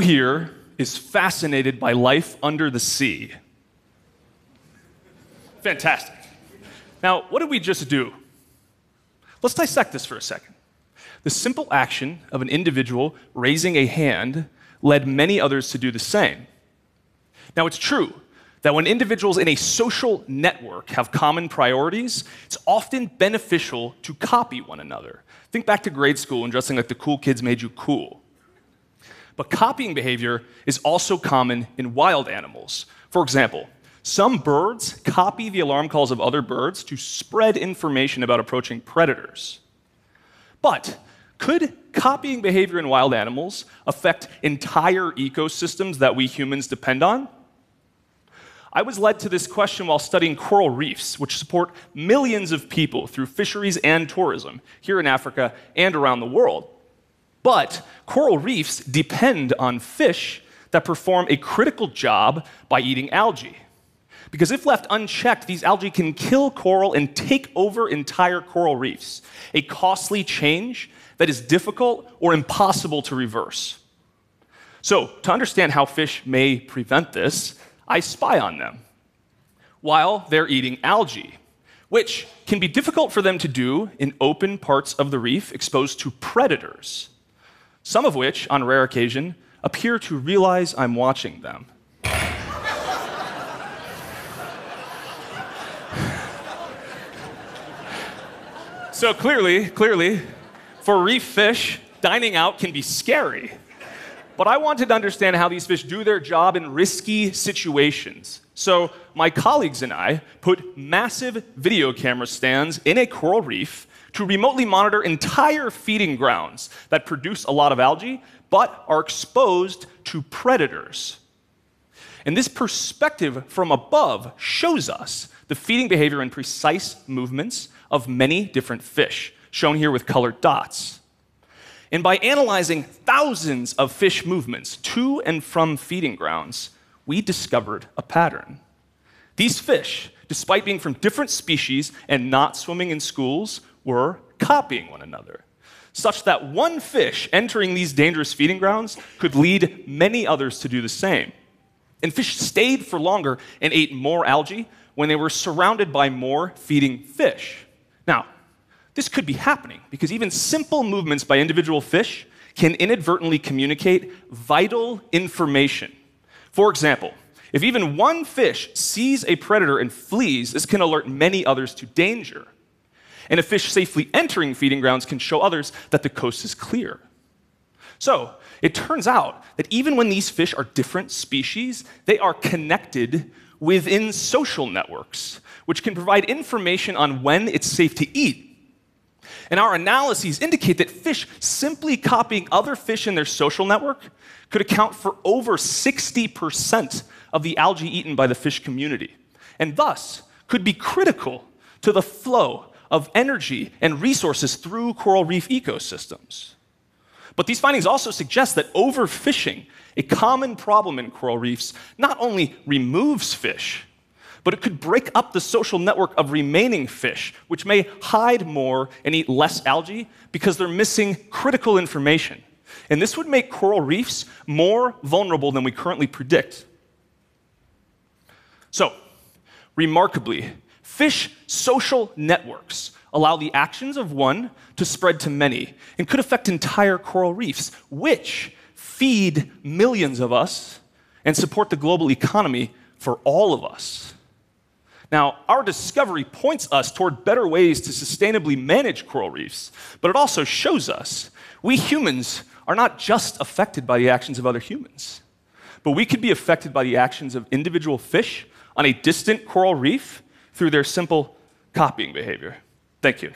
Here is fascinated by life under the sea? Fantastic. Now, what did we just do? Let's dissect this for a second. The simple action of an individual raising a hand led many others to do the same. Now, it's true that when individuals in a social network have common priorities, it's often beneficial to copy one another. Think back to grade school and dressing like the cool kids made you cool. But copying behavior is also common in wild animals. For example, some birds copy the alarm calls of other birds to spread information about approaching predators. But could copying behavior in wild animals affect entire ecosystems that we humans depend on? I was led to this question while studying coral reefs, which support millions of people through fisheries and tourism here in Africa and around the world. But coral reefs depend on fish that perform a critical job by eating algae. Because if left unchecked, these algae can kill coral and take over entire coral reefs, a costly change that is difficult or impossible to reverse. So, to understand how fish may prevent this, I spy on them while they're eating algae, which can be difficult for them to do in open parts of the reef exposed to predators, some of which, on rare occasion, appear to realize I'm watching them. so clearly, clearly, for reef fish, dining out can be scary. But I wanted to understand how these fish do their job in risky situations. So, my colleagues and I put massive video camera stands in a coral reef to remotely monitor entire feeding grounds that produce a lot of algae but are exposed to predators. And this perspective from above shows us the feeding behavior and precise movements of many different fish, shown here with colored dots. And by analyzing thousands of fish movements to and from feeding grounds, we discovered a pattern. These fish, despite being from different species and not swimming in schools, were copying one another, such that one fish entering these dangerous feeding grounds could lead many others to do the same. And fish stayed for longer and ate more algae when they were surrounded by more feeding fish. Now, this could be happening because even simple movements by individual fish can inadvertently communicate vital information. For example, if even one fish sees a predator and flees, this can alert many others to danger. And a fish safely entering feeding grounds can show others that the coast is clear. So, it turns out that even when these fish are different species, they are connected within social networks, which can provide information on when it's safe to eat and our analyses indicate that fish simply copying other fish in their social network could account for over 60% of the algae eaten by the fish community, and thus could be critical to the flow of energy and resources through coral reef ecosystems. But these findings also suggest that overfishing, a common problem in coral reefs, not only removes fish, but it could break up the social network of remaining fish, which may hide more and eat less algae because they're missing critical information. And this would make coral reefs more vulnerable than we currently predict. So, remarkably, fish social networks allow the actions of one to spread to many and could affect entire coral reefs, which feed millions of us and support the global economy for all of us. Now, our discovery points us toward better ways to sustainably manage coral reefs, but it also shows us we humans are not just affected by the actions of other humans, but we could be affected by the actions of individual fish on a distant coral reef through their simple copying behavior. Thank you.